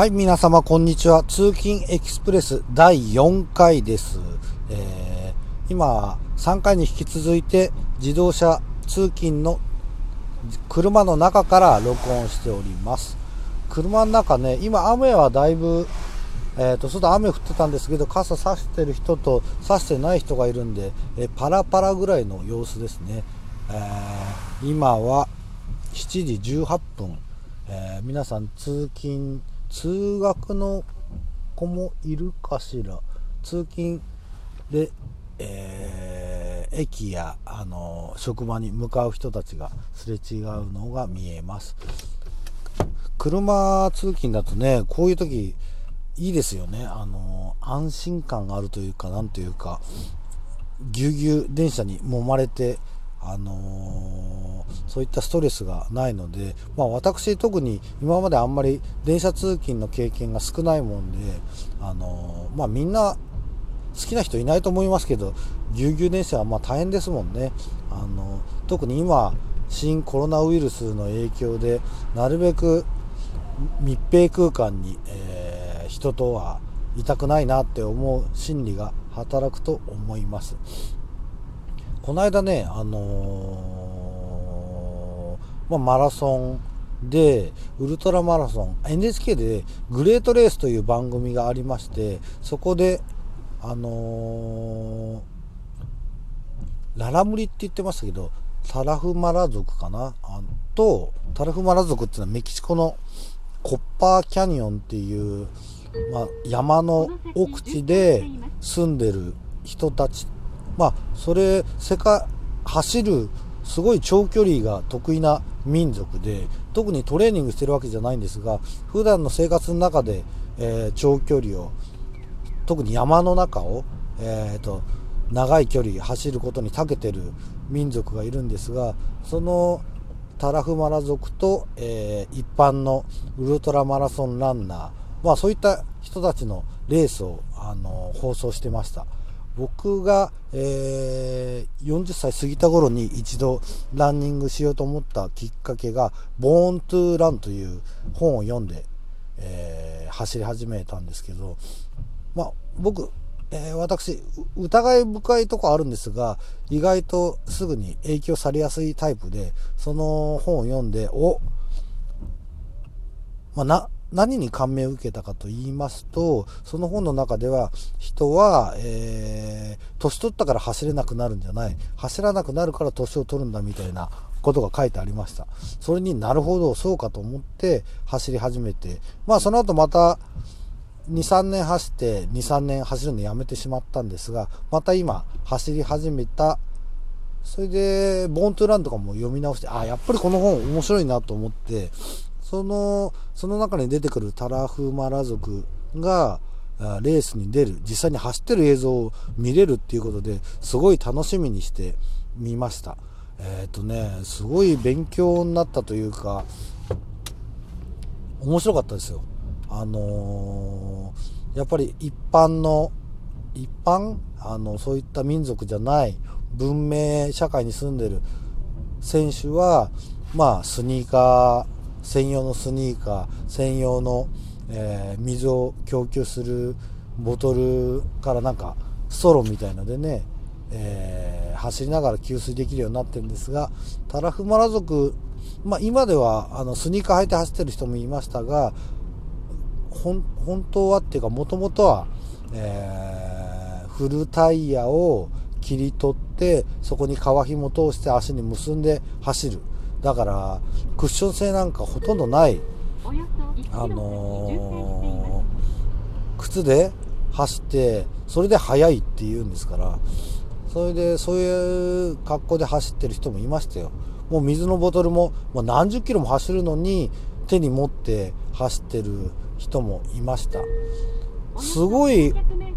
はい、皆様、こんにちは。通勤エキスプレス第4回です。えー、今、3回に引き続いて、自動車通勤の車の中から録音しております。車の中ね、今、雨はだいぶ、えっ、と、外雨降ってたんですけど、傘差してる人と差してない人がいるんで、えーパラパラぐらいの様子ですね。えー今は7時18分。えー皆さん通勤通学の子もいるかしら。通勤で、えー駅や、あの職場に向かう人たちがすれ違うのが見えます。車通勤だとねこういう時いいですよね。あの安心感があるというかなんというかぎゅうぎゅう電車に揉まれて、あのーそういったストレスがないので、まあ、私特に今まであんまり電車通勤の経験が少ないもんで、あのーまあ、みんな好きな人いないと思いますけどぎゅうぎゅう電車はま大変ですもんね、あの特に今新コロナウイルスの影響でなるべく密閉空間に、え人とはいたくないなって思う心理が働くと思います。この間ね、あのーまあ、マラソンで、ウルトラマラソン、NHK でグレートレースという番組がありまして、そこで、あのーララムリって言ってましたけど、タラフマラ族かな？あと、タラフマラ族っていうのはメキシコのコッパーキャニオンっていう、まあ、山の奥地で住んでる人たち、まあ、それ、世界、走る、すごい長距離が得意な民族で、特にトレーニングしてるわけじゃないんですが、普段の生活の中で、えー長距離を、特に山の中を、えーと長い距離走ることに長けてる民族がいるんですがそのタラフマラ族と、えー一般のウルトラマラソンランナー、まあ、そういった人たちのレースを、あの放送してました。僕が、えー40歳過ぎた頃に一度ランニングしようと思ったきっかけが「ボーントゥーランという本を読んで、えー走り始めたんですけど、まあ、僕、えー私、疑い深いとこあるんですが、意外とすぐに影響されやすいタイプで、その本を読んで、お、まあ、な、何に感銘を受けたかと言いますと、その本の中では、人は、えー年取ったから走れなくなるんじゃない、走らなくなるから年を取るんだみたいなことが書いてありました。それになるほど、そうかと思って走り始めて、まあその後また、2、3年走って、2、3年走るのやめてしまったんですが、また今、走り始めた。それで、ボーントゥーランとかも読み直して、あ、やっぱりこの本面白いなと思って、その、その中に出てくるタラフマラ族が、レースに出る、実際に走ってる映像を見れるっていうことで、すごい楽しみにして見ました。えっ、とね、すごい勉強になったというか、面白かったですよ。あのーやっぱり一般の、一般あの、そういった民族じゃない文明社会に住んでる選手は、まあ、スニーカー、専用のスニーカー、専用の、えー水を供給するボトルからなんか、ストローみたいのでね、えー走りながら給水できるようになってるんですが、タラフマラ族、まあ今ではあのスニーカー履いて走ってる人もいましたが、本当はっていうかもともとは、えーフルタイヤを切り取ってそこに革紐通して足に結んで走る。だからクッション性なんかほとんどない。あのー靴で走ってそれで速いっていうんですから。それでそういう格好で走ってる人もいましたよ。もう水のボトルももう何十キロも走るのに手に持って走ってる人もいました。すごい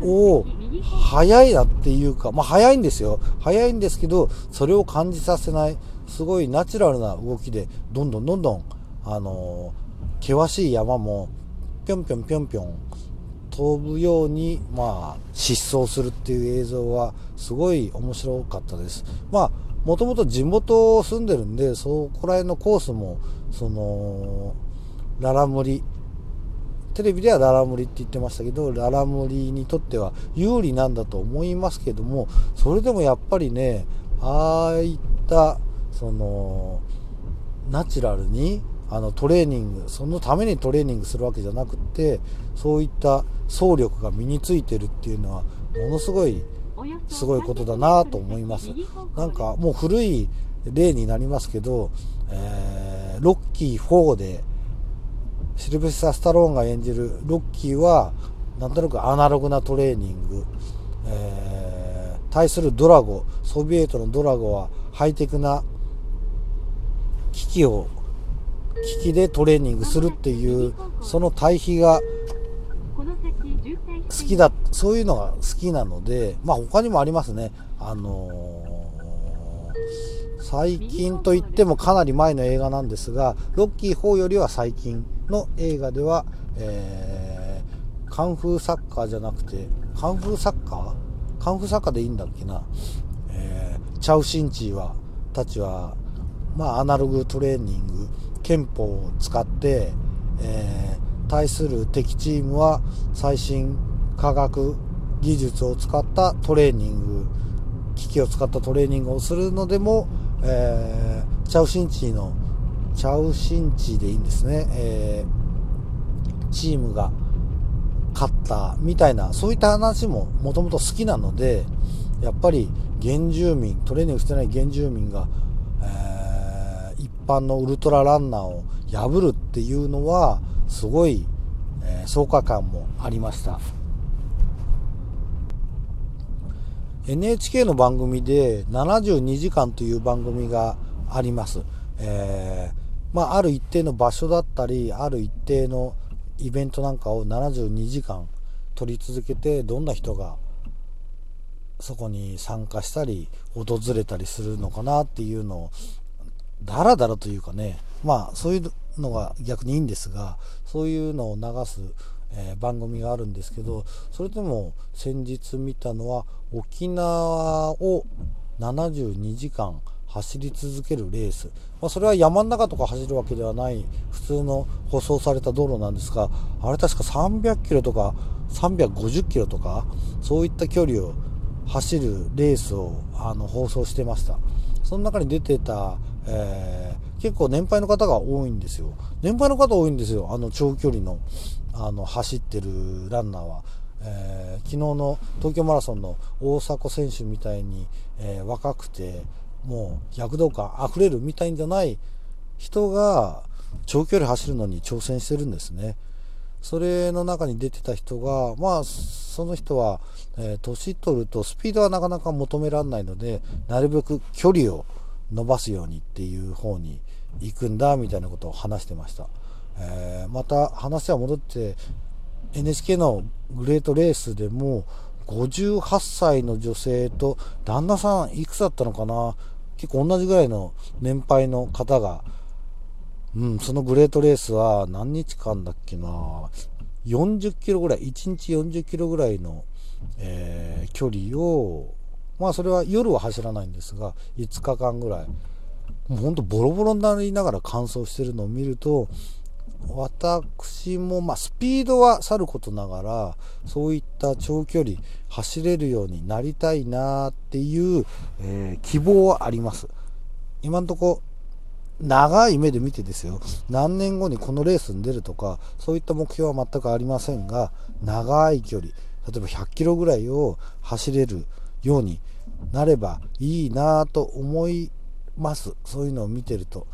お速いなっていうか、まあ速いんですよ。速いんですけど、それを感じさせない、すごいナチュラルな動きで、どんどんどんどん、あのー険しい山も、ぴょんぴょんぴょんぴょん飛ぶように、まあ、疾走するっていう映像は、すごい面白かったです。まあ、もともと地元住んでるんで、そこら辺のコースも、その、ララムリテレビではララムリって言ってましたけどララムリにとっては有利なんだと思いますけどもそれでもやっぱりねああいったそのナチュラルにあのトレーニングそのためにトレーニングするわけじゃなくってそういった走力が身についてるっていうのはものすごいすごいことだなと思います。なんかもう古い例になりますけど、えー、ロッキー4でシルベスタ・スタローンが演じるロッキーはなんとなくアナログなトレーニング、えー、対するドラゴソビエトのドラゴはハイテクな機器を機器でトレーニングするっていうその対比が好きだそういうのが好きなのでまあ他にもありますね。あのー、最近といってもかなり前の映画なんですがロッキー4よりは最近の映画では、えー、カンフーサッカーじゃなくてカンフーサッカー？カンフーサッカーでいいんだっけな、えー、チャウシンチーはたちはまあアナログトレーニング憲法を使って、えー、対する敵チームは最新科学技術を使ったトレーニング機器を使ったトレーニングをするのでも、えー、チャウシンチーのチャウシンチーでいいんですね、えー、チームが勝ったみたいなそういった話ももともと好きなのでやっぱり原住民トレーニングしてない原住民が、えー、一般のウルトラランナーを破るっていうのはすごい、えー、爽快感もありました。NHK の番組で72時間という番組があります。えー、まあ、ある一定の場所だったり、ある一定のイベントなんかを72時間撮り続けて、どんな人がそこに参加したり、訪れたりするのかなっていうのを、だらだらというかね、まあ、そういうのが逆にいいんですが、そういうのを流すえー、番組があるんですけどそれでも先日見たのは沖縄を72時間走り続けるレース、まあ、それは山の中とか走るわけではない普通の舗装された道路なんですがあれ確か300キロとか350キロとかそういった距離を走るレースをあの放送してました。その中に出てた、えー、結構年配の方が多いんですよ。年配の方多いんですよあの長距離の。あの走ってるランナーは、えー、昨日の東京マラソンの大迫選手みたいに、えー、若くてもう躍動感あふれるみたいんじゃない人が長距離走るのに挑戦してるんですね。それの中に出てた人が、まあ、その人は、えー、年取るとスピードはなかなか求められないので、なるべく距離を伸ばすようにっていう方に行くんだみたいなことを話してました。えー、また話は戻って NHK のグレートレースでも58歳の女性と旦那さんいくつだったのかな？結構同じぐらいの年配の方が、うん、そのグレートレースは何日間だっけな？40キロぐらい1日40キロぐらいの、えー、距離をまあそれは夜は走らないんですが5日間ぐらい。もうほんとボロボロになりながら乾燥してるのを見ると私も、まあ、スピードはさることながら、そういった長距離走れるようになりたいなっていう、えー、希望はあります。今んとこ、長い目で見てですよ、何年後にこのレースに出るとか、そういった目標は全くありませんが、長い距離、例えば100キロぐらいを走れるようになればいいなと思います。そういうのを見てると。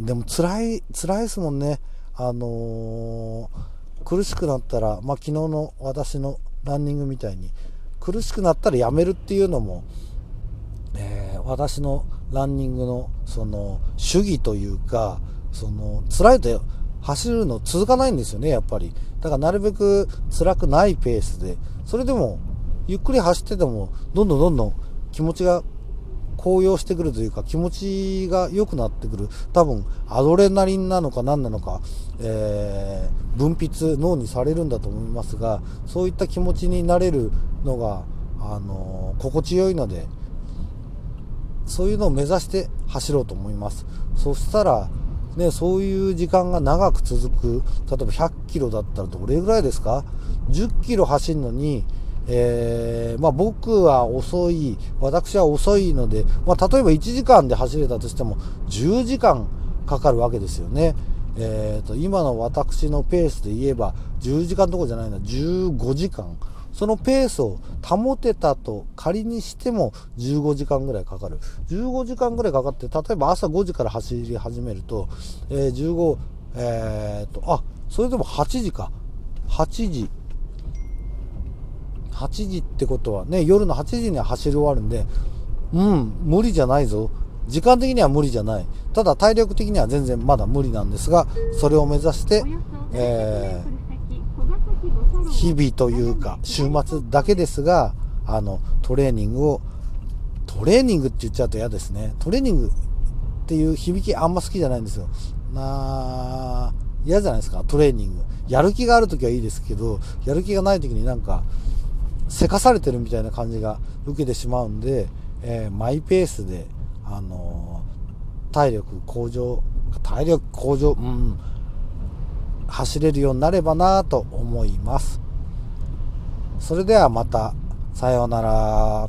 でも辛い、辛いですもんね。あのー、苦しくなったら、まあ、昨日の私のランニングみたいに苦しくなったらやめるっていうのも、えー、私のランニングのその主義というかその辛いと走るの続かないんですよねやっぱり。だからなるべく辛くないペースでそれでもゆっくり走っててもどんどんどんどん気持ちが高揚してくるというか気持ちが良くなってくる。多分アドレナリンなのか何なのか、えー、分泌脳にされるんだと思いますがそういった気持ちになれるのが、あのー、心地よいのでそういうのを目指して走ろうと思います。そしたらね、そういう時間が長く続く、例えば100キロだったらどれぐらいですか ?10 キロ走るのに、えー、まあ、僕は遅い、私は遅いので、まあ、例えば1時間で走れたとしても10時間かかるわけですよね。えーと、今の私のペースで言えば10時間どころじゃないな15時間。そのペースを保てたと仮にしても15時間ぐらいかかる。15時間ぐらいかかって例えば朝5時から走り始めると、えー、15えーとあそれでも8時か。8時8時ってことはね夜の8時には走り終わるんでうん無理じゃないぞ時間的には無理じゃない。ただ体力的には全然まだ無理なんですが、それを目指して、えー、日々というか、週末だけですが、あの、トレーニングを、トレーニングって言っちゃうと嫌ですね。トレーニングっていう響きあんま好きじゃないんですよ。な嫌じゃないですか、トレーニング。やる気がある時はいいですけど、やる気がない時になんか、せかされてるみたいな感じが受けてしまうんで、えー、マイペースで、あの体力向上体力向上うん走れるようになればなと思います。それではまた。さようなら。